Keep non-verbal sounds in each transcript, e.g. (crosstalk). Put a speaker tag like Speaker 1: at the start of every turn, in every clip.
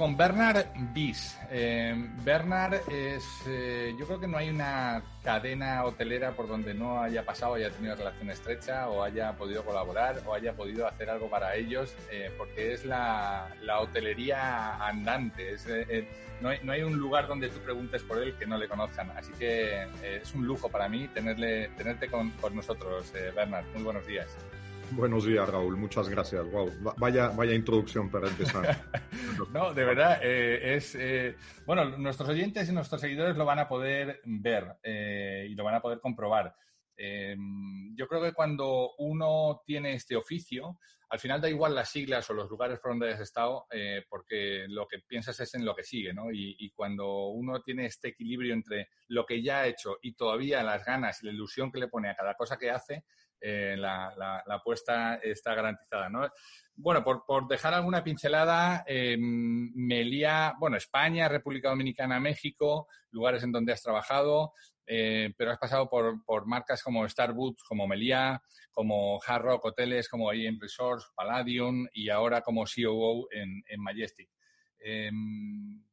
Speaker 1: Con Bernard Bis. Eh, Bernard es, eh, yo creo que no hay una cadena hotelera por donde no haya pasado, haya tenido relación estrecha o haya podido colaborar o haya podido hacer algo para ellos, eh, porque es la, hotelería andante. no, hay, un lugar donde tú preguntes por él que no le conozcan. Así que es un lujo para mí tenerle, tenerte con, con nosotros, Bernard. Muy buenos días.
Speaker 2: Buenos días, Raúl. Muchas gracias. Wow, vaya, vaya introducción para empezar. (laughs)
Speaker 1: no, de verdad, eh, es eh, bueno. Nuestros oyentes y nuestros seguidores lo van a poder ver eh, y lo van a poder comprobar. yo creo que cuando uno tiene este oficio, al final da igual las siglas o los lugares por donde hayas estado, porque lo que piensas es en lo que sigue, ¿no? Y, y, cuando uno tiene este equilibrio entre lo que ya ha hecho y todavía las ganas y la ilusión que le pone a cada cosa que hace, eh, la, la, apuesta está garantizada. ¿no? Bueno, por, dejar alguna pincelada, eh, Melía, bueno, España, República Dominicana, México, lugares en donde has trabajado, eh, pero has pasado por, marcas como Starbucks, como Melía, como Hard Rock Hoteles, como AM Resorts, Palladium y ahora como COO en, en Majestic. Em,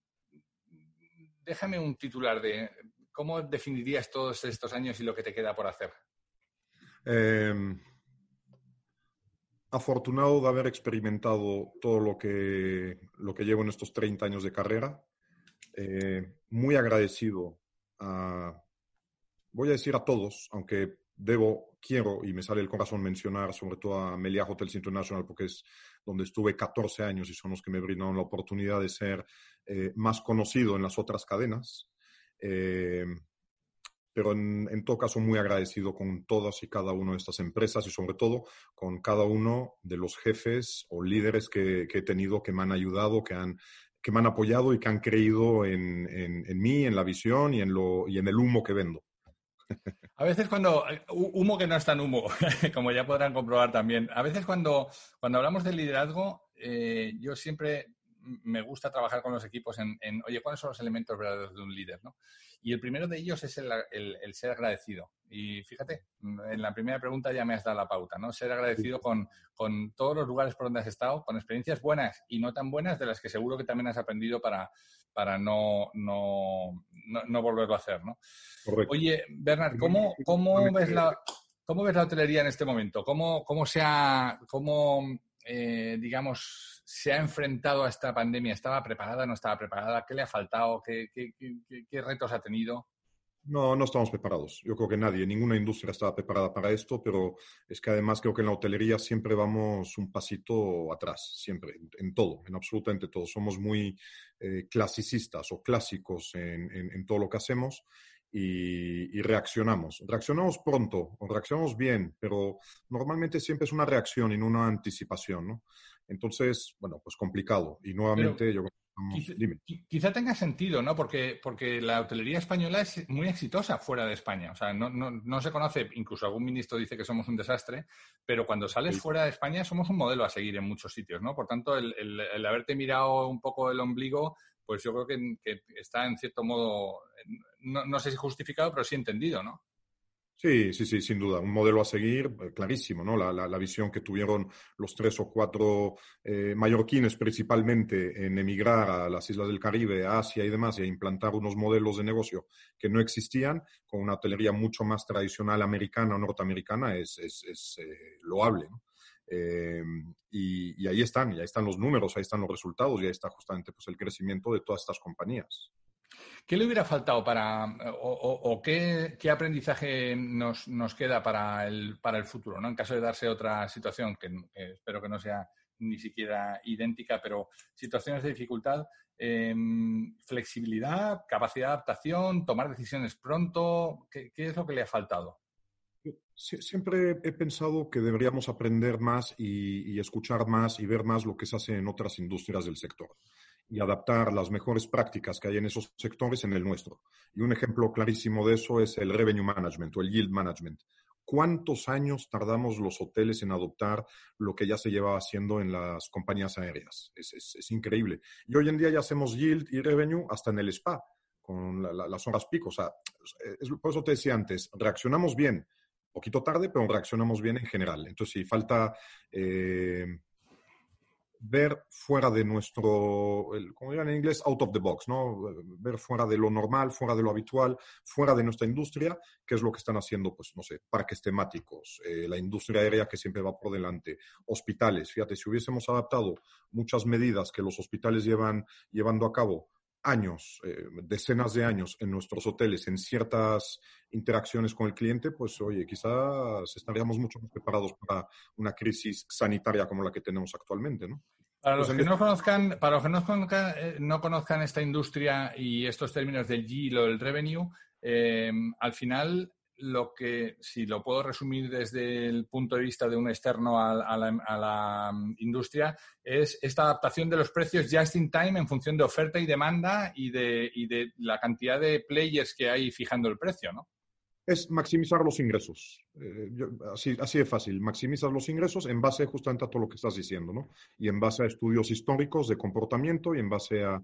Speaker 1: déjame un titular de cómo definirías todos estos años y lo que te queda por hacer.
Speaker 2: Em, afortunado de haber experimentado todo lo que, lo que llevo en estos 30 años de carrera. Eh, muy agradecido a, voy a decir a todos, aunque debo, quiero y me sale el corazón mencionar sobre todo a Melia Hotels International porque es donde estuve 14 años y son los que me brindaron la oportunidad de ser eh, más conocido en las otras cadenas. Eh, pero en, todo caso muy agradecido con todas y cada una de estas empresas y sobre todo con cada uno de los jefes o líderes que, he tenido que me han ayudado, que, han, que me han apoyado y que han creído en, en, mí, en la visión y en, lo, y en el humo que vendo.
Speaker 1: A veces cuando, humo que no es tan humo, (laughs) como ya podrán comprobar también, a veces cuando, cuando hablamos de liderazgo, eh, yo siempre me gusta trabajar con los equipos en, en, oye, ¿cuáles son los elementos verdaderos de un líder? ¿no? Y el primero de ellos es el, el, ser agradecido. Y fíjate, en la primera pregunta ya me has dado la pauta, ¿no? Ser agradecido con, con todos los lugares por donde has estado, con experiencias buenas y no tan buenas, de las que seguro que también has aprendido para, para no, no, no, volverlo a hacer, ¿no? Oye, Bernard, ¿cómo, cómo, ves la, ¿cómo ves la hotelería en este momento? ¿Cómo, cómo se ha, cómo, eh, digamos, se ha enfrentado a esta pandemia? ¿Estaba preparada? ¿No estaba preparada? ¿Qué le ha faltado? ¿Qué, retos ha tenido?
Speaker 2: No, no estamos preparados. Yo creo que nadie, ninguna industria estaba preparada para esto, pero es que además creo que en la hotelería siempre vamos un pasito atrás, siempre, en, todo, en absolutamente todo. Somos muy eh, clasicistas o clásicos en, todo lo que hacemos y, y, reaccionamos. Reaccionamos pronto o reaccionamos bien, pero normalmente siempre es una reacción y no una anticipación, ¿no? Entonces, bueno, pues complicado. Y nuevamente yo
Speaker 1: Quizá, quizá, tenga sentido, ¿no? Porque, porque la hotelería española es muy exitosa fuera de España. O sea, no, no, no se conoce, incluso algún ministro dice que somos un desastre, pero cuando sales fuera de España somos un modelo a seguir en muchos sitios, ¿no? Por tanto, el, el, haberte mirado un poco el ombligo, pues yo creo que, que está en cierto modo, no, no, sé si justificado, pero sí entendido, ¿no?
Speaker 2: Sí, sí, sí, sin duda. Un modelo a seguir eh, clarísimo, ¿no? La, la, visión que tuvieron los tres o cuatro eh, mallorquines principalmente en emigrar a las islas del Caribe, a Asia y demás, y a implantar unos modelos de negocio que no existían, con una hotelería mucho más tradicional americana o norteamericana, es, es, es eh, loable, ¿no? Y, y, ahí están, y ahí están los números, ahí están los resultados, y ahí está justamente pues, el crecimiento de todas estas compañías.
Speaker 1: ¿Qué le hubiera faltado para, o, qué, aprendizaje nos, queda para el, para el futuro, ¿no? En caso de darse otra situación, que espero que no sea ni siquiera idéntica, pero situaciones de dificultad, em, flexibilidad, capacidad de adaptación, tomar decisiones pronto, ¿qué, es lo que le ha faltado?
Speaker 2: siempre he pensado que deberíamos aprender más y, escuchar más y ver más lo que se hace en otras industrias del sector y adaptar las mejores prácticas que hay en esos sectores en el nuestro. Y un ejemplo clarísimo de eso es el revenue management o el yield management. ¿Cuántos años tardamos los hoteles en adoptar lo que ya se lleva haciendo en las compañías aéreas? Es, increíble. Y hoy en día ya hacemos yield y revenue hasta en el spa, con las horas pico. O sea, por eso te decía antes, reaccionamos bien, poquito tarde, pero reaccionamos bien en general. Entonces, si falta eh, ver fuera de nuestro, como dirían en inglés, out of the box, ¿no? Ver fuera de lo normal, fuera de lo habitual, fuera de nuestra industria, qué es lo que están haciendo, pues, no sé, parques temáticos, eh, la industria aérea que siempre va por delante, hospitales. Fíjate, si hubiésemos adaptado muchas medidas que los hospitales llevan llevando a cabo años, eh, decenas de años en nuestros hoteles en ciertas interacciones con el cliente, pues oye, quizás estaríamos mucho más preparados para una crisis sanitaria como la que tenemos actualmente, ¿no?
Speaker 1: Para los pues que no conozcan, para los que no conozcan, eh, no conozcan esta industria y estos términos del yield o el revenue, eh, al final lo que, si lo puedo resumir desde el punto de vista de un externo a, la, mm, industria, es esta adaptación de los precios just in time en función de oferta y demanda y de, y de la cantidad de players que hay fijando el precio, ¿no?
Speaker 2: es maximizar los ingresos. Eh, así, así de fácil, maximizas los ingresos en base justamente a todo lo que estás diciendo, ¿no? Y en base a estudios históricos de comportamiento y en base a,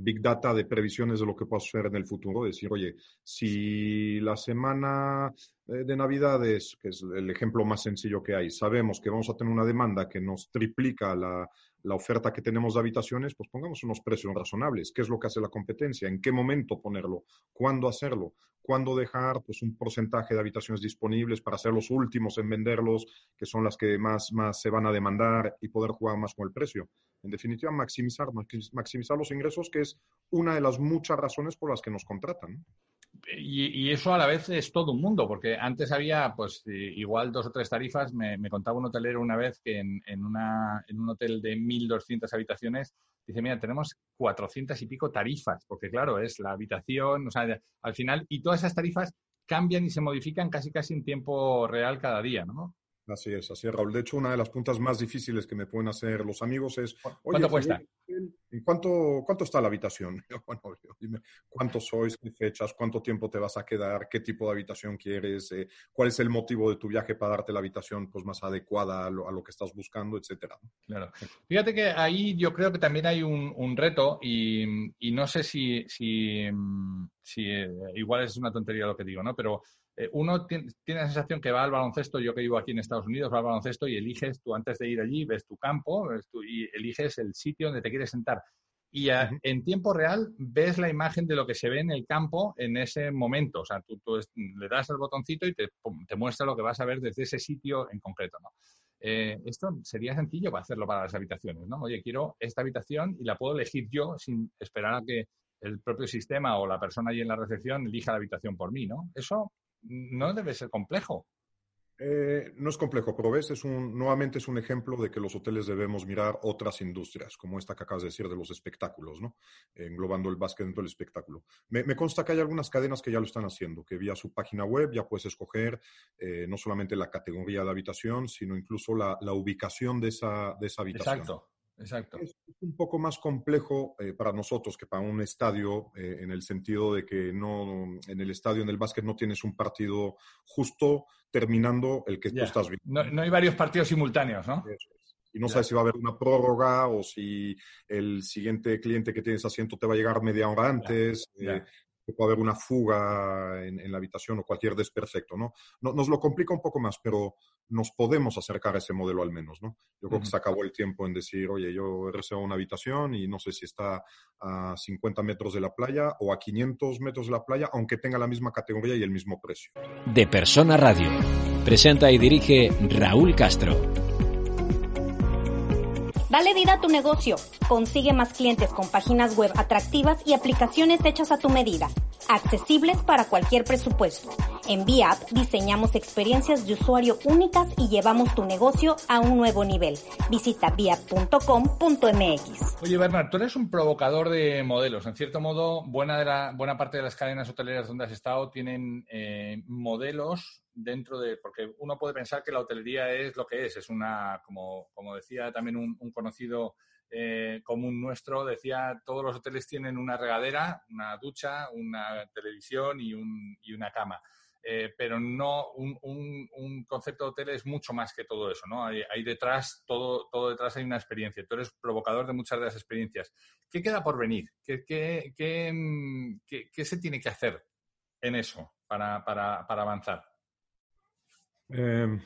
Speaker 2: Big Data de previsiones de lo que pueda suceder en el futuro. Decir, oye, si la semana eh, de Navidades, que es el ejemplo más sencillo que hay, sabemos que vamos a tener una demanda que nos triplica la, la oferta que tenemos de habitaciones, pues pongamos unos precios razonables. ¿Qué es lo que hace la competencia? ¿En qué momento ponerlo? ¿Cuándo hacerlo? ¿Cuándo dejar pues, un porcentaje de habitaciones disponibles para ser los últimos en venderlos, que son las que más, más se van a demandar y poder jugar más con el precio? En definitiva, maximizar, maximizar los ingresos, que es una de las muchas razones por las que nos contratan.
Speaker 1: Y, eso a la vez es todo un mundo, porque antes había, pues, igual dos o tres tarifas. Me, contaba un hotelero una vez que en, en, una, en un hotel de 1.200 habitaciones, dice, mira, tenemos 400 y pico tarifas, porque claro, es la habitación, o sea, al final, y todas esas tarifas cambian y se modifican casi casi en tiempo real cada día, ¿no?
Speaker 2: Así es, así es, Raúl. De hecho, una de las puntas más difíciles que me pueden hacer los amigos es...
Speaker 1: ¿Cuánto cuesta?
Speaker 2: ¿Y cuánto, cuánto está la habitación? (laughs) Bueno, dime, ¿cuántos sois? ¿Qué fechas? ¿Cuánto tiempo te vas a quedar? ¿Qué tipo de habitación quieres? Eh, ¿Cuál es el motivo de tu viaje para darte la habitación pues, más adecuada a lo, que estás buscando, etcétera?
Speaker 1: Claro. Fíjate que ahí yo creo que también hay un, reto y, no sé si, si, si eh, igual es una tontería lo que digo, ¿no? Pero eh, uno tiene, la sensación que va al baloncesto, yo que vivo aquí en Estados Unidos, va al baloncesto y eliges, tú antes de ir allí, ves tu campo y eliges el sitio donde te quieres sentar. Y en tiempo real ves la imagen de lo que se ve en el campo en ese momento. O sea, tú, le das al botoncito y te, te, muestra lo que vas a ver desde ese sitio en concreto, ¿no? Eh, esto sería sencillo para hacerlo para las habitaciones, ¿no? Oye, quiero esta habitación y la puedo elegir yo sin esperar a que el propio sistema o la persona allí en la recepción elija la habitación por mí, ¿no? Eso no debe ser complejo.
Speaker 2: Eh, no es complejo, pero ves, es un, nuevamente es un ejemplo de que los hoteles debemos mirar otras industrias, como esta que acabas de decir de los espectáculos, ¿no? Englobando el básquet dentro del espectáculo. Me, consta que hay algunas cadenas que ya lo están haciendo, que vía su página web ya puedes escoger eh, no solamente la categoría de habitación, sino incluso la, ubicación de esa, de esa habitación.
Speaker 1: Exacto. Exacto.
Speaker 2: Es un poco más complejo eh, para nosotros que para un estadio, eh, en el sentido de que no, en el estadio, en el básquet, no tienes un partido justo terminando el que tú estás
Speaker 1: viendo. No, hay varios partidos simultáneos, ¿no?
Speaker 2: Y no sabes si va a haber una prórroga o si el siguiente cliente que tienes asiento te va a llegar media hora antes. Eh, puede haber una fuga en, la habitación o cualquier desperfecto, ¿no? Nos lo complica un poco más, pero nos podemos acercar a ese modelo al menos, ¿no? Yo creo que se acabó el tiempo en decir, oye, yo he reservado una habitación y no sé si está a 50 metros de la playa o a 500 metros de la playa, aunque tenga la misma categoría y el mismo precio.
Speaker 3: De Persona Radio. Presenta y dirige Raúl Castro.
Speaker 4: Dale vida a tu negocio. Consigue más clientes con páginas web atractivas y aplicaciones hechas a tu medida, accesibles para cualquier presupuesto. En VIAP diseñamos experiencias de usuario únicas y llevamos tu negocio a un nuevo nivel. Visita viap.com.mx.
Speaker 1: Oye, Bernard, tú eres un provocador de modelos. En cierto modo, buena, buena parte de las cadenas hoteleras donde has estado tienen eh, modelos dentro de, porque uno puede pensar que la hotelería es lo que es, es una, como, como decía también un, conocido eh, común nuestro, decía, todos los hoteles tienen una regadera, una ducha, una televisión y, un, y una cama. Eh, pero no un, un, concepto de hotel es mucho más que todo eso, ¿no? Hay, hay, detrás, todo, todo detrás hay una experiencia. Tú eres provocador de muchas de las experiencias. ¿Qué queda por venir? ¿Qué, qué, qué, qué se tiene que hacer en eso para, para, para avanzar?
Speaker 2: Eh,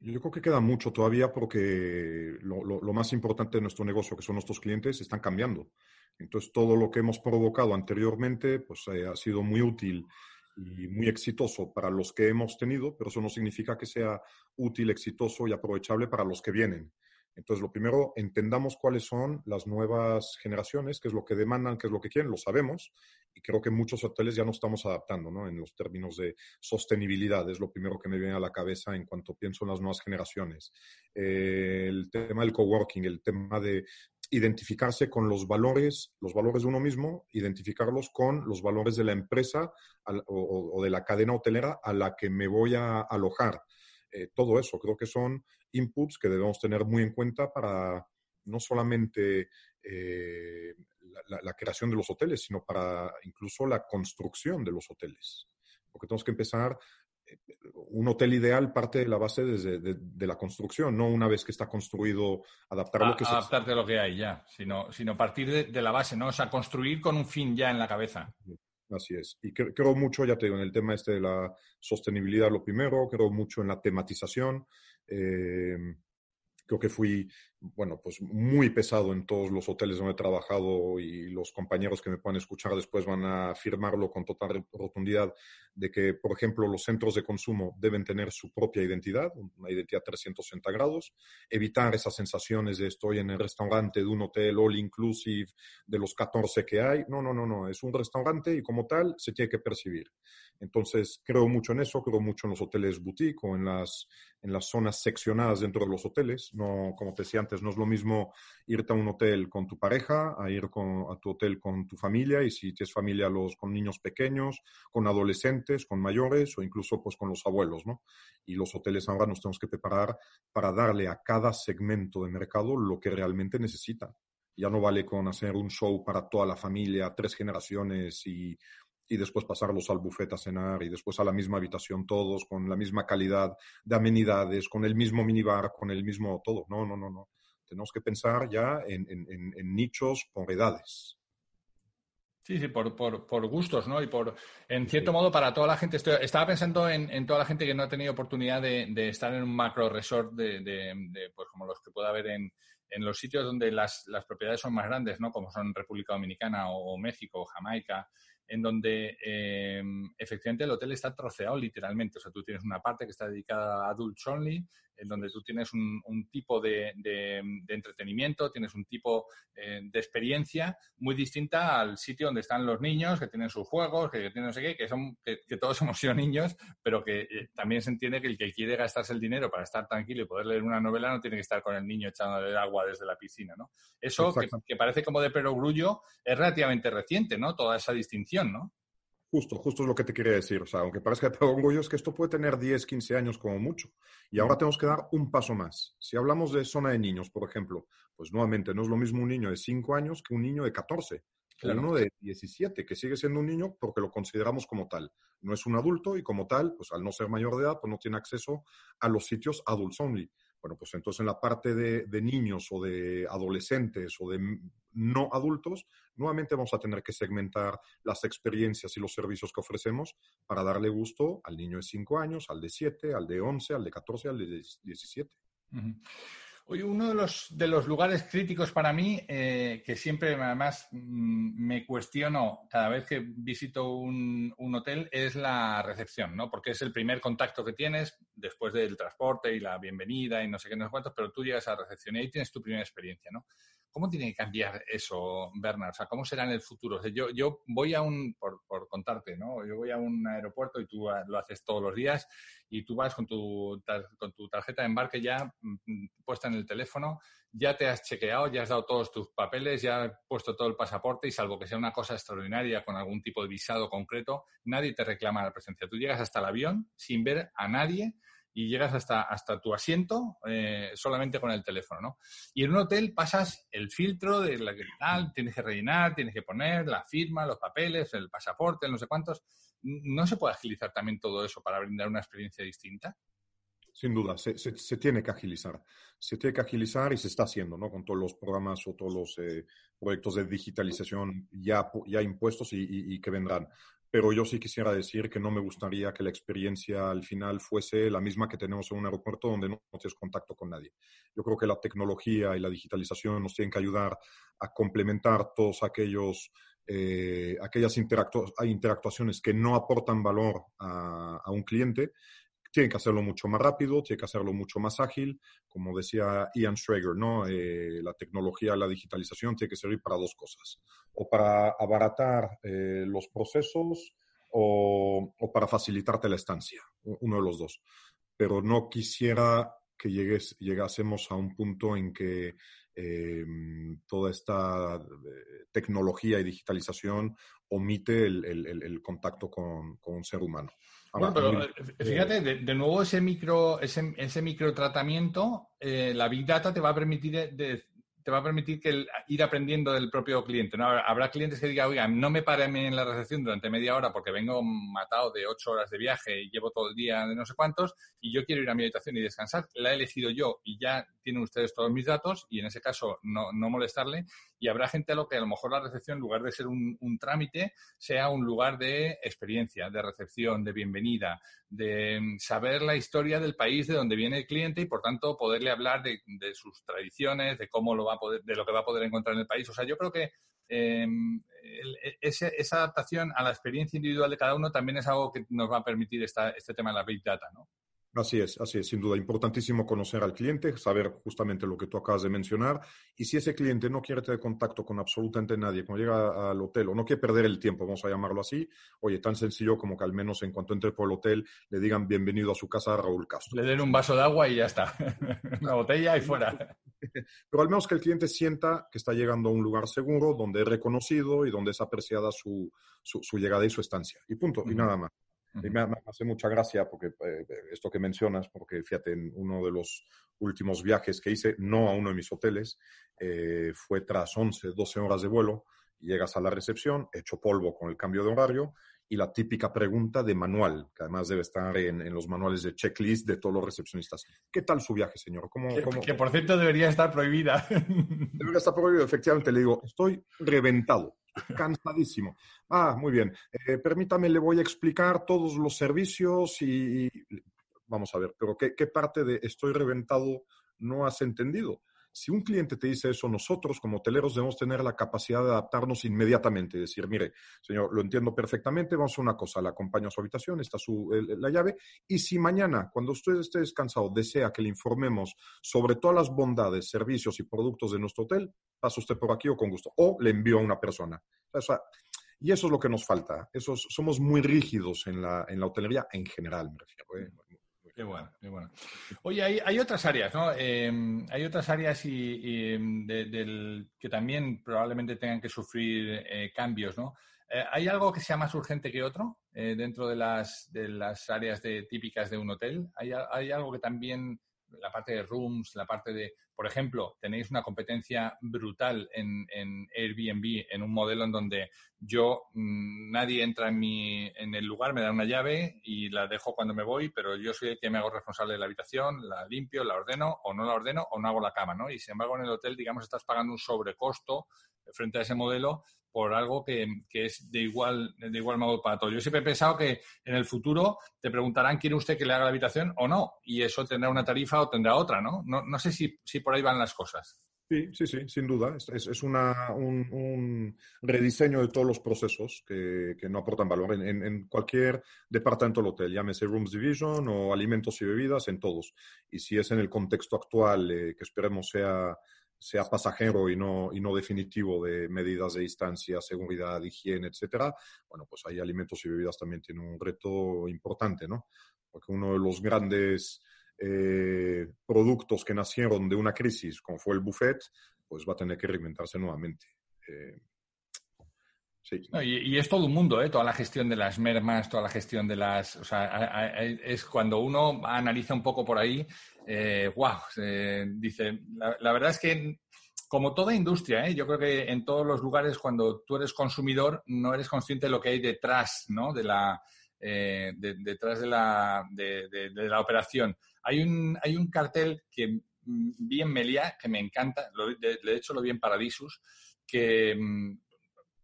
Speaker 2: yo creo que queda mucho todavía porque lo, lo, más importante de nuestro negocio, que son nuestros clientes, están cambiando. Entonces, todo lo que hemos provocado anteriormente pues, eh, ha sido muy útil y muy exitoso para los que hemos tenido, pero eso no significa que sea útil, exitoso y aprovechable para los que vienen. Entonces, lo primero, entendamos cuáles son las nuevas generaciones, qué es lo que demandan, qué es lo que quieren, lo sabemos, y creo que muchos hoteles ya no estamos adaptando, ¿no? En los términos de sostenibilidad, es lo primero que me viene a la cabeza en cuanto pienso en las nuevas generaciones. Eh, el tema del coworking, el tema de identificarse con los valores, los valores de uno mismo, identificarlos con los valores de la empresa o, de la cadena hotelera a la que me voy a alojar. Eh, todo eso creo que son inputs que debemos tener muy en cuenta para no solamente eh, la, creación de los hoteles, sino para incluso la construcción de los hoteles. Porque tenemos que empezar, eh, un hotel ideal parte de la base desde de, la construcción, no una vez que está construido, adaptar a lo que
Speaker 1: se... Adaptarte a lo que hay ya, sino, sino partir de, la base, ¿no? O sea, construir con un fin ya en la cabeza.
Speaker 2: Así es. Y creo, mucho, ya te digo, en el tema este de la sostenibilidad, lo primero, creo mucho en la tematización. Eh, creo que fui, bueno, pues muy pesado en todos los hoteles donde he trabajado y los compañeros que me puedan escuchar después van a afirmarlo con total rotundidad de que, por ejemplo, los centros de consumo deben tener su propia identidad, una identidad 360 grados, evitar esas sensaciones de estoy en el restaurante de un hotel all inclusive de los 14 que hay. No, no, no, no, es un restaurante y como tal se tiene que percibir. Entonces, creo mucho en eso, creo mucho en los hoteles boutique o en las, en las zonas seccionadas dentro de los hoteles. No, como te decía antes, no es lo mismo irte a un hotel con tu pareja, a ir a tu hotel con tu familia y si tienes familia con niños pequeños, con adolescentes, con mayores o incluso pues con los abuelos, ¿no? Y los hoteles ahora nos tenemos que preparar para darle a cada segmento de mercado lo que realmente necesita. Ya no vale con hacer un show para toda la familia, tres generaciones y y después pasarlos al buffet a cenar y después a la misma habitación todos con la misma calidad de amenidades, con el mismo minibar, con el mismo todo. No, no, no, no. Tenemos que pensar ya en, nichos por edades.
Speaker 1: Sí, sí, por, por, gustos, ¿no? Y por, en cierto modo, para toda la gente, estaba pensando en, toda la gente que no ha tenido oportunidad de, estar en un macro resort de, pues como los que pueda haber en, en los sitios donde las, las, propiedades son más grandes, ¿no? Como son República Dominicana o, o México o Jamaica, en donde eh, efectivamente el hotel está troceado literalmente. O sea, tú tienes una parte que está dedicada a adults only, en donde tú tienes un, tipo de, entretenimiento, tienes un tipo eh, de experiencia muy distinta al sitio donde están los niños, que tienen sus juegos, que, tienen no sé qué, que, son, que, todos hemos sido niños, pero que eh, también se entiende que el que quiere gastarse el dinero para estar tranquilo y poder leer una novela no tiene que estar con el niño echándole agua desde la piscina, ¿no? Eso, que, que, parece como de perogrullo, es relativamente reciente, ¿no? Toda esa distinción, ¿no?
Speaker 2: Justo, justo es lo que te quería decir. O sea, aunque parezca de orgullo, es que esto puede tener 10, 15 años como mucho. Y ahora tenemos que dar un paso más. Si hablamos de zona de niños, por ejemplo, pues nuevamente no es lo mismo un niño de 5 años que un niño de 14. O uno de 17, que sigue siendo un niño porque lo consideramos como tal. No es un adulto y como tal, pues al no ser mayor de edad, pues no tiene acceso a los sitios adults only. Bueno, pues entonces en la parte de, niños o de adolescentes o de no adultos, nuevamente vamos a tener que segmentar las experiencias y los servicios que ofrecemos para darle gusto al niño de 5 años, al de 7, al de 11, al de 14, al de 17.
Speaker 1: Oye, uno de los, de los lugares críticos para mí, eh, que siempre además mm, me cuestiono cada vez que visito un, hotel, es la recepción, ¿no? Porque es el primer contacto que tienes después del transporte y la bienvenida y no sé qué, no sé cuántos, pero tú llegas a la recepción y ahí tienes tu primera experiencia, ¿no? ¿Cómo tiene que cambiar eso, Bernard? O sea, ¿cómo será en el futuro? yo, yo voy a un, por, por, contarte, ¿no? Yo voy a un aeropuerto y tú lo haces todos los días y tú vas con tu, con tu tarjeta de embarque ya mm, puesta en el teléfono, ya te has chequeado, ya has dado todos tus papeles, ya has puesto todo el pasaporte y salvo que sea una cosa extraordinaria con algún tipo de visado concreto, nadie te reclama la presencia. Tú llegas hasta el avión sin ver a nadie y llegas hasta, hasta tu asiento eh, solamente con el teléfono, ¿no? Y en un hotel pasas el filtro de la que tal, tienes que rellenar, tienes que poner la firma, los papeles, el pasaporte, no sé cuántos. ¿No se puede agilizar también todo eso para brindar una experiencia distinta?
Speaker 2: Sin duda, se, se, tiene que agilizar. Se tiene que agilizar y se está haciendo, ¿no? Con todos los programas o todos los eh, proyectos de digitalización ya, ya impuestos y, y, que vendrán. Pero yo sí quisiera decir que no me gustaría que la experiencia al final fuese la misma que tenemos en un aeropuerto donde no, tienes contacto con nadie. Yo creo que la tecnología y la digitalización nos tienen que ayudar a complementar todos aquellos eh, aquellas interactuaciones que no aportan valor a, un cliente tiene que hacerlo mucho más rápido, tiene que hacerlo mucho más ágil. Como decía Ian Schrager, ¿no? Eh, la tecnología, la digitalización tiene que servir para dos cosas. O para abaratar eh, los procesos o, para facilitarte la estancia, uno de los dos. Pero no quisiera que llegues, llegásemos a un punto en que eh, toda esta tecnología y digitalización omite el, contacto con, con, un ser humano.
Speaker 1: Bueno, pero eh, fíjate, de, nuevo ese micro, ese, ese microtratamiento, eh, la Big Data te va a permitir de, te va a permitir que ir aprendiendo del propio cliente. ¿no? Habrá clientes que digan, oiga, no me paren en la recepción durante media hora porque vengo matado de ocho horas de viaje y llevo todo el día de no sé cuántos y yo quiero ir a mi habitación y descansar. La he elegido yo y ya tienen ustedes todos mis datos y en ese caso no, no molestarle. Y habrá gente a lo que a lo mejor la recepción, en lugar de ser un, trámite, sea un lugar de experiencia, de recepción, de bienvenida, de mm, saber la historia del país de donde viene el cliente y, por tanto, poderle hablar de, de sus tradiciones, de cómo lo va a poder, de lo que va a poder encontrar en el país. O sea, yo creo que em, e, esa adaptación a la experiencia individual de cada uno también es algo que nos va a permitir esta, este tema de la Big Data, ¿no?
Speaker 2: Así es, así es, sin duda. Importantísimo conocer al cliente, saber justamente lo que tú acabas de mencionar. Y si ese cliente no quiere tener contacto con absolutamente nadie, cuando llega al hotel o no quiere perder el tiempo, vamos a llamarlo así, oye, tan sencillo como que al menos en cuanto entre por el hotel le digan bienvenido a su casa Raúl Castro.
Speaker 1: Le den un vaso de agua y ya está. (laughs) Una botella y fuera.
Speaker 2: Pero al menos que el cliente sienta que está llegando a un lugar seguro, donde es reconocido y donde es apreciada su, su, llegada y su estancia. Y punto, y nada más. Y me, hace mucha gracia porque eh, esto que mencionas, porque fíjate, en uno de los últimos viajes que hice, no a uno de mis hoteles, eh, fue tras 11, 12 horas de vuelo, llegas a la recepción, hecho polvo con el cambio de horario, y la típica pregunta de manual, que además debe estar en, los manuales de checklist de todos los recepcionistas. ¿Qué tal su viaje, señor?
Speaker 1: ¿Cómo, que, por cierto debería estar prohibida.
Speaker 2: Debería estar prohibido, efectivamente. Le digo, estoy reventado cansadísimo. Ah, muy bien. Eh, permítame, le voy a explicar todos los servicios y, vamos a ver, pero ¿qué, ¿qué, parte de estoy reventado no has entendido? Si un cliente te dice eso, nosotros como hoteleros debemos tener la capacidad de adaptarnos inmediatamente y decir, mire, señor, lo entiendo perfectamente, vamos a una cosa, le acompaño a su habitación, está su, la llave, y si mañana, cuando usted esté descansado, desea que le informemos sobre todas las bondades, servicios y productos de nuestro hotel, pasa usted por aquí o con gusto, o le envío a una persona. y eso es lo que nos falta. Esos, somos muy rígidos en la, en la hotelería en general, me refiero. ¿eh?
Speaker 1: Qué bueno, qué bueno. Oye, hay, otras áreas, ¿no? Em, hay otras áreas y, em, del, que también probablemente tengan que sufrir eh, cambios, ¿no? Eh, ¿Hay algo que sea más urgente que otro eh, dentro de las, de las áreas de, típicas de un hotel? ¿Hay, ¿Hay algo que también la parte de rooms, la parte de, por ejemplo, tenéis una competencia brutal en, en Airbnb, en un modelo en donde yo, mm, nadie entra en, mi, en el lugar, me da una llave y la dejo cuando me voy, pero yo soy el que me hago responsable de la habitación, la limpio, la ordeno o no la ordeno o no hago la cama, ¿no? Y sin embargo en el hotel, digamos, estás pagando un sobrecosto frente a ese modelo por algo que, es de igual, de igual modo para todos. Yo siempre he pensado que en el futuro te preguntarán, ¿quiere usted que le haga la habitación o no? Y eso tendrá una tarifa o tendrá otra, ¿no? No, no sé si, si por ahí van las cosas.
Speaker 2: Sí, sí, sí, sin duda. Es, es una, un, rediseño de todos los procesos que, que no aportan valor en, en, cualquier departamento del hotel, llámese Rooms Division o alimentos y bebidas, en todos. Y si es en el contexto actual, eh, que esperemos sea sea pasajero y no, y no definitivo de medidas de distancia, seguridad, higiene, etcétera, bueno, pues ahí alimentos y bebidas también tienen un reto importante, ¿no? Porque uno de los grandes eh, productos que nacieron de una crisis, como fue el buffet, pues va a tener que reinventarse nuevamente. Eh,
Speaker 1: y, es todo un mundo, ¿eh? toda la gestión de las mermas, toda la gestión de las... O sea, es cuando uno analiza un poco por ahí, wow, dice, la, verdad es que como toda industria, yo creo que en todos los lugares cuando tú eres consumidor no eres consciente de lo que hay detrás, ¿no? De la, detrás de la, de, la operación. Hay un, hay un cartel que mm, vi en que me encanta, lo, de, hecho lo vi en Paradisus, que mm,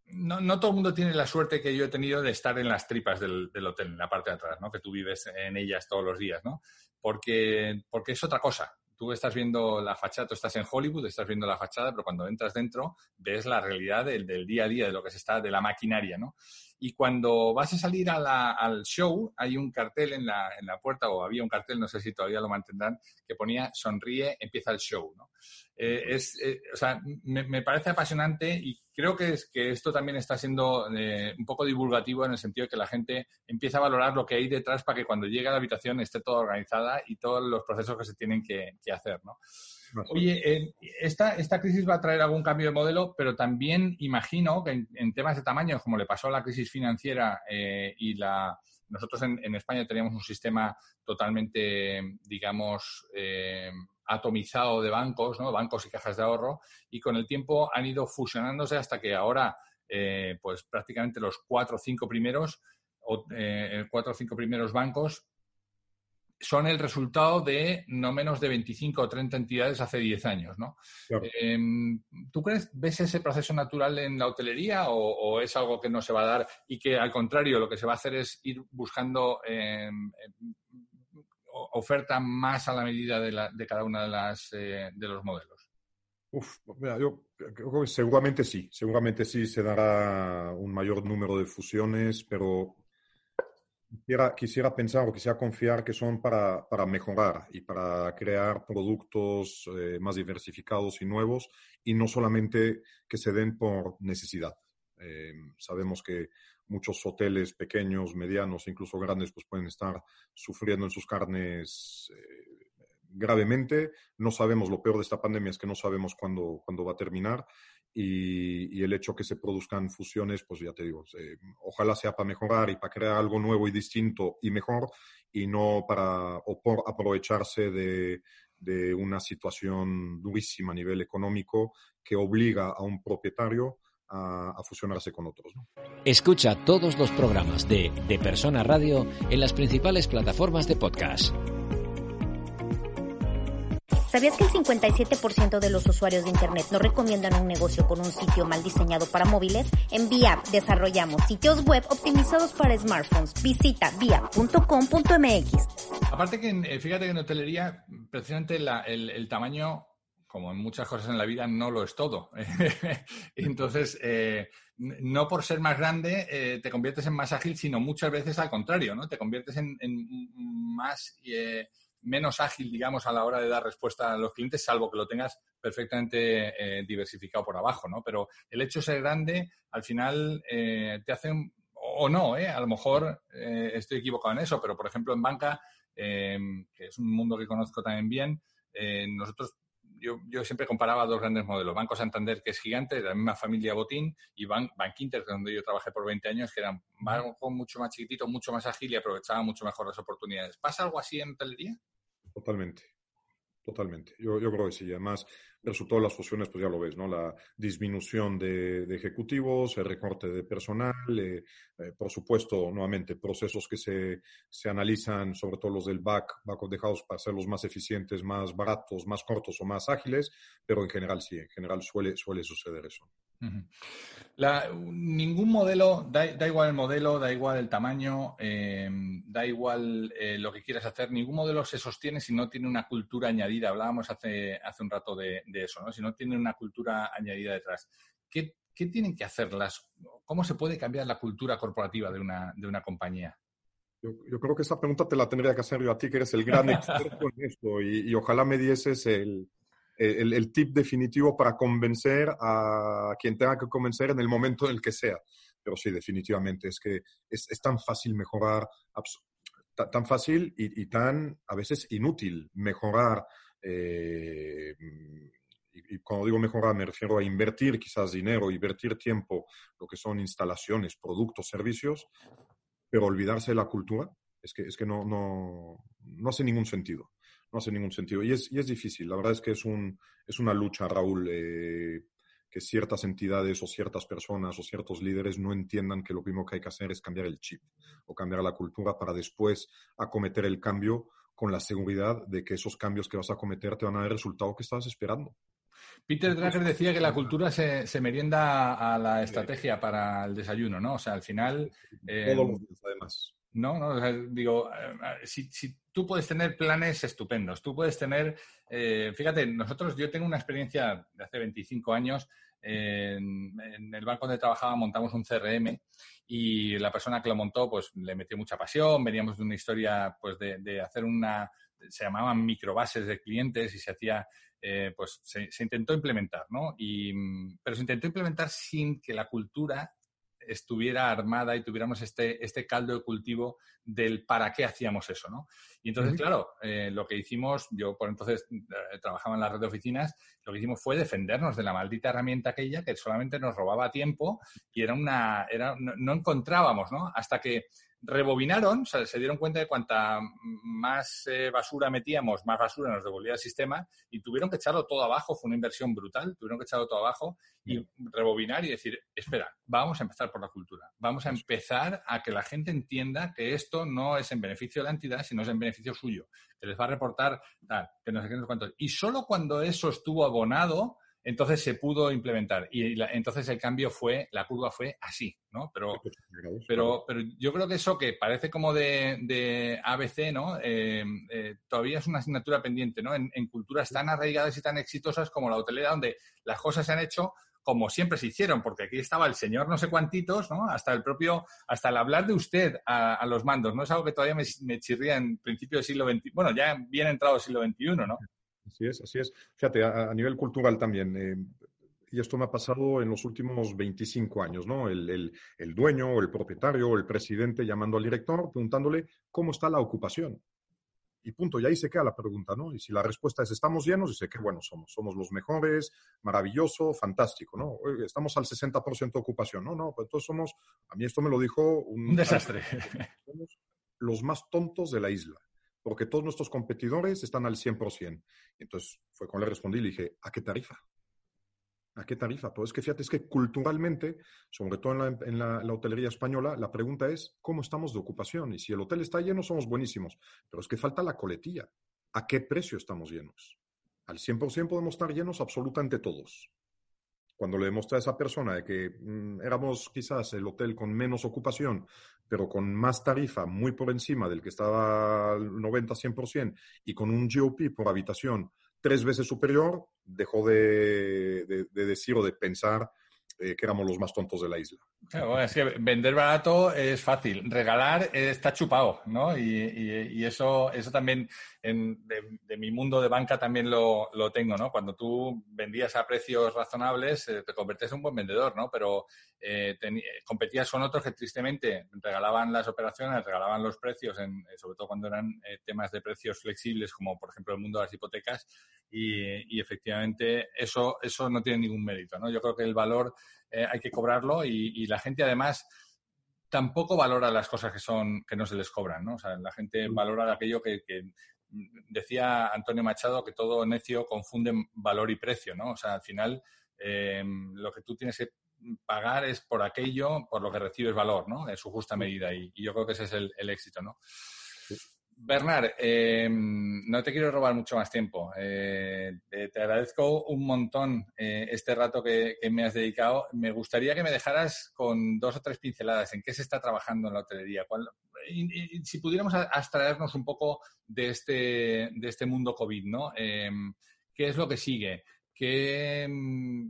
Speaker 1: no, todo el mundo tiene la suerte que yo he tenido de estar en las tripas del, del, hotel, en la parte de atrás, ¿no? que tú vives en ellas todos los días, ¿no? porque, porque es otra cosa. Tú estás viendo la fachada, tú estás en Hollywood, estás viendo la fachada, pero cuando entras dentro ves la realidad del, del día a día, de lo que se está, de la maquinaria, ¿no? Y cuando vas a salir al show, hay un cartel en la, en la, puerta, o había un cartel, no sé si todavía lo mantendrán, que ponía sonríe, empieza el show. ¿no? Eh, es, eh, o sea, me, parece apasionante y creo que, es, que esto también está siendo eh, un poco divulgativo en el sentido de que la gente empieza a valorar lo que hay detrás para que cuando llegue a la habitación esté todo organizada y todos los procesos que se tienen que, que hacer. ¿no? Oye, eh, esta, esta crisis va a traer algún cambio de modelo, pero también imagino que en, temas de tamaño, como le pasó a la crisis financiera eh, y la, nosotros en, España teníamos un sistema totalmente, digamos, eh, atomizado de bancos, ¿no? bancos y cajas de ahorro, y con el tiempo han ido fusionándose hasta que ahora, pues prácticamente los cuatro o cinco primeros, o, cuatro o cinco primeros bancos son el resultado de no menos de 25 o 30 entidades hace 10 años, ¿no? Em, ¿Tú crees, ves ese proceso natural en la hotelería o, es algo que no se va a dar y que al contrario lo que se va a hacer es ir buscando em, em, oferta más a la medida de, cada uno de, las, eh, de los modelos?
Speaker 2: Uf, mira, yo creo que seguramente sí, seguramente sí se dará un mayor número de fusiones, pero Quisiera, pensar o quisiera confiar que son para, para mejorar y para crear productos eh, más diversificados y nuevos y no solamente que se den por necesidad. Eh, sabemos que muchos hoteles pequeños, medianos, incluso grandes, pues pueden estar sufriendo en sus carnes eh, gravemente. No sabemos, lo peor de esta pandemia es que no sabemos cuándo, cuándo va a terminar y, el hecho que se produzcan fusiones, pues ya te digo, ojalá sea para mejorar y para crear algo nuevo y distinto y mejor y no para o por aprovecharse de, de una situación durísima a nivel económico que obliga a un propietario a, a, fusionarse con otros. ¿no?
Speaker 3: Escucha todos los programas de De Persona Radio en las principales plataformas de podcast.
Speaker 4: ¿Sabías que el 57% de los usuarios de Internet no recomiendan un negocio con un sitio mal diseñado para móviles? En VIAP desarrollamos sitios web optimizados para smartphones. Visita via.com.mx.
Speaker 1: Aparte que, eh, fíjate que en hotelería, precisamente el, tamaño como en muchas cosas en la vida, no lo es todo. (laughs) Entonces, eh, no por ser más grande eh, te conviertes en más ágil, sino muchas veces al contrario, ¿no? Te conviertes en, más menos ágil, digamos, a la hora de dar respuesta a los clientes, salvo que lo tengas perfectamente eh, diversificado por abajo, ¿no? Pero el hecho de ser grande, al final, eh, te hace, o no, ¿eh? A lo mejor eh, estoy equivocado en eso, pero, por ejemplo, en banca, que es un mundo que conozco también bien, nosotros yo, yo, siempre comparaba dos grandes modelos. Banco Santander, que es gigante, de la misma familia Botín, y Bank, Bank Inter, donde yo trabajé por 20 años, que eran mucho más chiquitito, mucho más ágil y aprovechaba mucho mejor las oportunidades. ¿Pasa algo así en hotelería?
Speaker 2: Totalmente. Totalmente. Yo, yo, creo que sí. Además, el resultado de las fusiones, pues ya lo ves, ¿no? La disminución de, ejecutivos, el recorte de personal, eh, eh, por supuesto, nuevamente, procesos que se, se, analizan, sobre todo los del back, back of the house, para hacerlos más eficientes, más baratos, más cortos o más ágiles, pero en general sí, en general suele, suele suceder eso
Speaker 1: ningún modelo, da, igual el modelo, da igual el tamaño, eh, da igual eh, lo que quieras hacer, ningún modelo se sostiene si no tiene una cultura añadida. Hablábamos hace, hace un rato de, eso, ¿no? si no tiene una cultura añadida detrás. ¿Qué, tienen que hacer las, cómo se puede cambiar la cultura corporativa de una, de una compañía?
Speaker 2: Yo, creo que esa pregunta te la tendría que hacer yo a ti, que eres el gran (laughs) experto en esto, y, y ojalá me dieses el, el, tip definitivo para convencer a quien tenga que convencer en el momento en el que sea. Pero sí, definitivamente, es que es, tan fácil mejorar, tan fácil y, tan a veces inútil mejorar. Eh, y, cuando digo mejorar me refiero a invertir quizás dinero, invertir tiempo, lo que son instalaciones, productos, servicios, pero olvidarse de la cultura, es que, es que no, no, no hace ningún sentido. No hace ningún sentido. Y es, y es difícil. La verdad es que es, un, es una lucha, Raúl, eh, que ciertas entidades o ciertas personas o ciertos líderes no entiendan que lo primero que hay que hacer es cambiar el chip o cambiar la cultura para después acometer el cambio con la seguridad de que esos cambios que vas a acometer te van a dar el resultado que estabas esperando.
Speaker 1: Peter Drucker decía que la cultura se, se merienda a la estrategia para el desayuno, ¿no? O sea, al final...
Speaker 2: Eh, Todos los días, además.
Speaker 1: No, no, digo, eh, si, tú puedes tener planes estupendos, tú puedes tener, eh, fíjate, nosotros, yo tengo una experiencia de hace 25 años, en, el banco donde trabajaba montamos un CRM y la persona que lo montó pues le metió mucha pasión, veníamos de una historia pues de, hacer una, se llamaban microbases de clientes y se hacía, eh, pues se, se, intentó implementar, ¿no? Y, pero se intentó implementar sin que la cultura estuviera armada y tuviéramos este, este caldo de cultivo del para qué hacíamos eso, ¿no? Y entonces, claro, eh, lo que hicimos, yo por entonces eh, trabajaba en la red de oficinas, lo que hicimos fue defendernos de la maldita herramienta aquella que solamente nos robaba tiempo y era una, era, no encontrábamos, ¿no? Hasta que rebobinaron, se dieron cuenta de cuanta más eh, basura metíamos, más basura nos devolvía el sistema y tuvieron que echarlo todo abajo, fue una inversión brutal, tuvieron que echarlo todo abajo y rebobinar y decir, espera, vamos a empezar por la cultura, vamos a empezar a que la gente entienda que esto no es en beneficio de la entidad, sino es en beneficio suyo, que les va a reportar tal, que no sé qué, no sé cuánto. Y solo cuando eso estuvo abonado, entonces se pudo implementar y entonces el cambio fue, la curva fue así, ¿no? Pero, pero, pero yo creo que eso que parece como de, ABC, ¿no? Eh, eh, todavía es una asignatura pendiente, ¿no? En, culturas tan arraigadas y tan exitosas como la hotelera, donde las cosas se han hecho como siempre se hicieron, porque aquí estaba el señor no sé cuántitos, ¿no? Hasta el propio, hasta el hablar de usted a, los mandos, ¿no? Es algo que todavía me, me chirría en principio del siglo XXI, bueno, ya bien entrado el siglo XXI, ¿no?
Speaker 2: Así es, así es. Fíjate, a, nivel cultural también, eh, y esto me ha pasado en los últimos 25 años, ¿no? El, el, dueño o el propietario o el presidente llamando al director, preguntándole cómo está la ocupación. Y punto, y ahí se queda la pregunta, ¿no? Y si la respuesta es estamos llenos, dice que bueno somos, somos los mejores, maravilloso, fantástico, ¿no? estamos al 60% de ocupación, no, no, pues entonces somos, a mí esto me lo dijo
Speaker 1: un, un desastre.
Speaker 2: Somos los más tontos de la isla porque todos nuestros competidores están al 100%. Entonces fue cuando le respondí y le dije, ¿a qué tarifa? ¿A qué tarifa? Pues es que fíjate, es que culturalmente, sobre todo en, la, hotelería española, la pregunta es, ¿cómo estamos de ocupación? Y si el hotel está lleno, somos buenísimos. Pero es que falta la coletilla. ¿A qué precio estamos llenos? Al 100% podemos estar llenos absolutamente todos cuando le demostré a esa persona de que mm, éramos quizás el hotel con menos ocupación, pero con más tarifa muy por encima del que estaba al 90-100% y con un GOP por habitación tres veces superior, dejó de decir o de pensar eh, que éramos los más tontos de la isla.
Speaker 1: es que vender barato es fácil, regalar está chupado, ¿no? Y, eso, eso también de, mi mundo de banca también lo, tengo, ¿no? Cuando tú vendías a precios razonables, eh, te convertías en un buen vendedor, ¿no? Pero eh, competías con otros que tristemente regalaban las operaciones, regalaban los precios, sobre todo cuando eran temas de precios flexibles, como por ejemplo el mundo de las hipotecas, y, efectivamente eso, eso no tiene ningún mérito, ¿no? Yo creo que el valor eh, hay que cobrarlo y, la gente además tampoco valora las cosas que son que no se les cobran, ¿no? O sea, la gente mm. valora aquello que, decía Antonio Machado que todo necio confunde valor y precio, ¿no? O sea, al final eh, lo que tú tienes que pagar es por aquello por lo que recibes valor, ¿no? En su justa mm. medida y, yo creo que ese es el, el éxito, ¿no? Bernard, eh, no te quiero robar mucho más tiempo. Eh, te, agradezco un montón eh, este rato que, me has dedicado. Me gustaría que me dejaras con dos o tres pinceladas en qué se está trabajando en la hotelería. si pudiéramos abstraernos un poco de este, de este mundo COVID, ¿no? ¿Qué es lo que sigue? ¿Qué,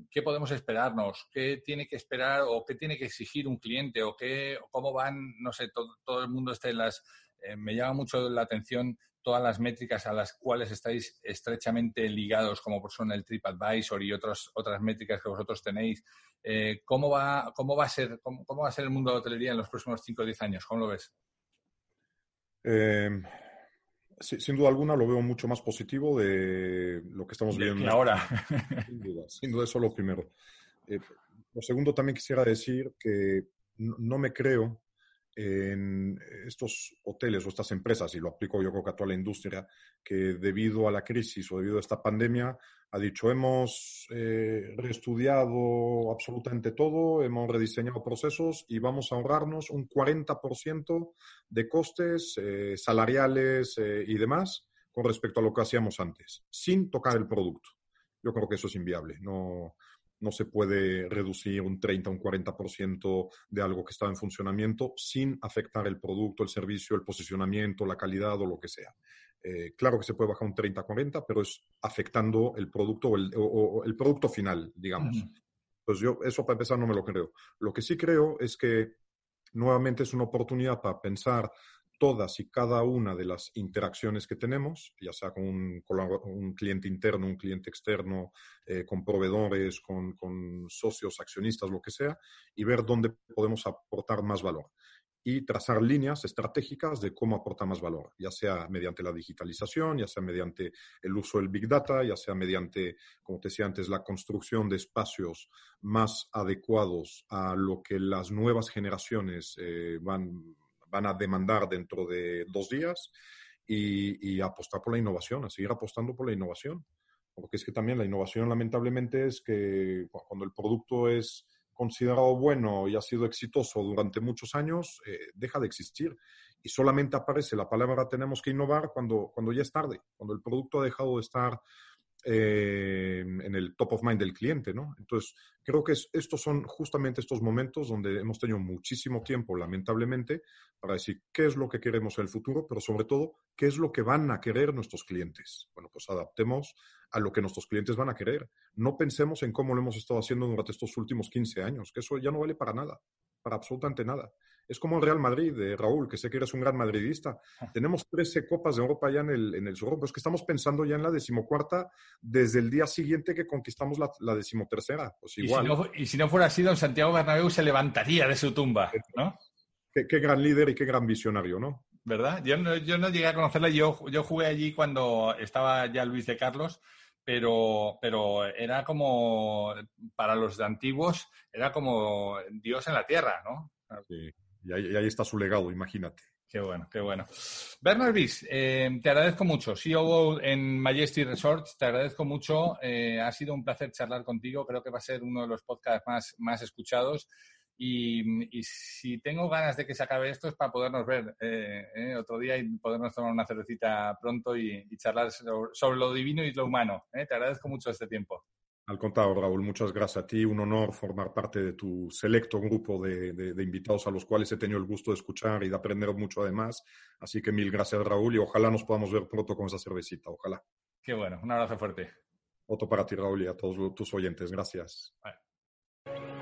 Speaker 1: ¿Qué, podemos esperarnos? ¿Qué tiene que esperar o qué tiene que exigir un cliente? ¿O qué, cómo van, no sé, todo, todo el mundo está en las eh, me llama mucho la atención todas las métricas a las cuales estáis estrechamente ligados, como por son el TripAdvisor y otras otras métricas que vosotros tenéis, eh, ¿cómo, va, cómo, va a ser, cómo, va a ser el mundo de la hotelería en los próximos 5 o 10 años? ¿Cómo lo ves?
Speaker 2: Eh, sin duda alguna lo veo mucho más positivo de lo que estamos viendo.
Speaker 1: ahora.
Speaker 2: Sin duda, sin duda, eso lo primero. Eh, lo segundo, también quisiera decir que no me creo en estos hoteles o estas empresas, y lo aplico yo creo que a toda la industria, que debido a la crisis o debido a esta pandemia ha dicho hemos eh, reestudiado absolutamente todo, hemos rediseñado procesos y vamos a ahorrarnos un 40% de costes eh, salariales eh, y demás con respecto a lo que hacíamos antes, sin tocar el producto. Yo creo que eso es inviable. No, no se puede reducir un 30 o un 40% de algo que está en funcionamiento sin afectar el producto, el servicio, el posicionamiento, la calidad o lo que sea. Eh, claro que se puede bajar un 30 40, pero es afectando el producto o el, producto final, digamos. Pues yo eso para empezar no me lo creo. Lo que sí creo es que nuevamente es una oportunidad para pensar todas y cada una de las interacciones que tenemos, ya sea con un, cliente interno, un cliente externo, eh, con proveedores, con, socios, accionistas, lo que sea, y ver dónde podemos aportar más valor. Y trazar líneas estratégicas de cómo aportar más valor, ya sea mediante la digitalización, ya sea mediante el uso del Big Data, ya sea mediante, como te decía antes, la construcción de espacios más adecuados a lo que las nuevas generaciones eh, van van a demandar dentro de dos días y, apostar por la innovación, a seguir apostando por la innovación. Porque es que también la innovación, lamentablemente, es que cuando el producto es considerado bueno y ha sido exitoso durante muchos años, eh, deja de existir. Y solamente aparece la palabra tenemos que innovar cuando, cuando ya es tarde, cuando el producto ha dejado de estar eh, en el top of mind del cliente, ¿no? Entonces, creo que estos son justamente estos momentos donde hemos tenido muchísimo tiempo, lamentablemente, para decir qué es lo que queremos en el futuro, pero sobre todo, qué es lo que van a querer nuestros clientes. Bueno, pues adaptemos a lo que nuestros clientes van a querer. No pensemos en cómo lo hemos estado haciendo durante estos últimos 15 años, que eso ya no vale para nada, para absolutamente nada. Es como el Real Madrid, de Raúl, que sé que eres un gran madridista. Ah. Tenemos 13 Copas de Europa ya en el, en el pero es que estamos pensando ya en la decimocuarta desde el día siguiente que conquistamos la, la decimotercera. Pues igual.
Speaker 1: Y si, no, fuera así, don Santiago Bernabéu se levantaría de su tumba, ¿no?
Speaker 2: Qué, gran líder y qué gran visionario, ¿no?
Speaker 1: ¿Verdad? Yo no, yo no llegué a conocerla, yo, yo jugué allí cuando estaba ya Luis de Carlos, pero, pero era como, para los antiguos, era como Dios en la tierra, ¿no?
Speaker 2: Sí. Y ahí, está su legado, imagínate.
Speaker 1: Qué bueno, qué bueno. Bernard Bis, eh, te agradezco mucho. CEO en Majesty Resorts, te agradezco mucho. Eh, ha sido un placer charlar contigo. Creo que va a ser uno de los podcasts más, más escuchados. Y, si tengo ganas de que se acabe esto es para podernos ver eh, otro día y podernos tomar una cervecita pronto y, charlar sobre, lo divino y lo humano. Te agradezco mucho este tiempo.
Speaker 2: Al contrario, Raúl, muchas gracias a ti. Un honor formar parte de tu selecto grupo de, invitados a los cuales he tenido el gusto de escuchar y de aprender mucho además. Así que mil gracias, Raúl, y ojalá nos podamos ver pronto con esa cervecita. Ojalá.
Speaker 1: Qué bueno. Un abrazo fuerte.
Speaker 2: Otro para ti, Raúl, y a todos tus oyentes. Gracias.